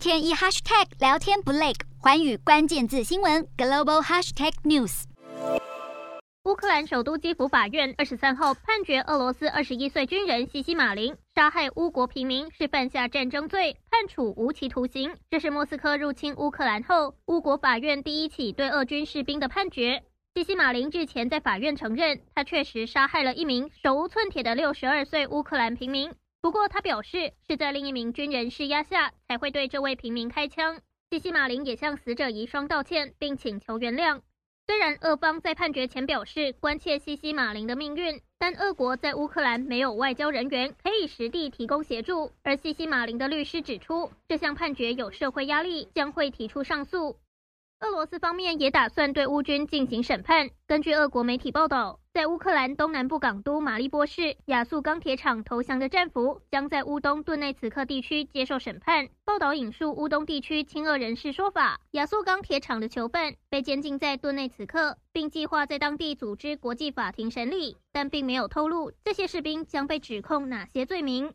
天一 hashtag 聊天不累，寰宇关键字新闻 global hashtag news。乌克兰首都基辅法院二十三号判决俄罗斯二十一岁军人西西马林杀害乌国平民是犯下战争罪，判处无期徒刑。这是莫斯科入侵乌克兰后，乌国法院第一起对俄军士兵的判决。西西马林日前在法院承认，他确实杀害了一名手无寸铁的六十二岁乌克兰平民。不过，他表示是在另一名军人施压下才会对这位平民开枪。西西马林也向死者遗孀道歉，并请求原谅。虽然俄方在判决前表示关切西西马林的命运，但俄国在乌克兰没有外交人员可以实地提供协助。而西西马林的律师指出，这项判决有社会压力，将会提出上诉。俄罗斯方面也打算对乌军进行审判。根据俄国媒体报道，在乌克兰东南部港都马利波市亚速钢铁厂投降的战俘将在乌东顿内茨克地区接受审判。报道引述乌东地区亲俄人士说法，亚速钢铁厂的囚犯被监禁在顿内茨克，并计划在当地组织国际法庭审理，但并没有透露这些士兵将被指控哪些罪名。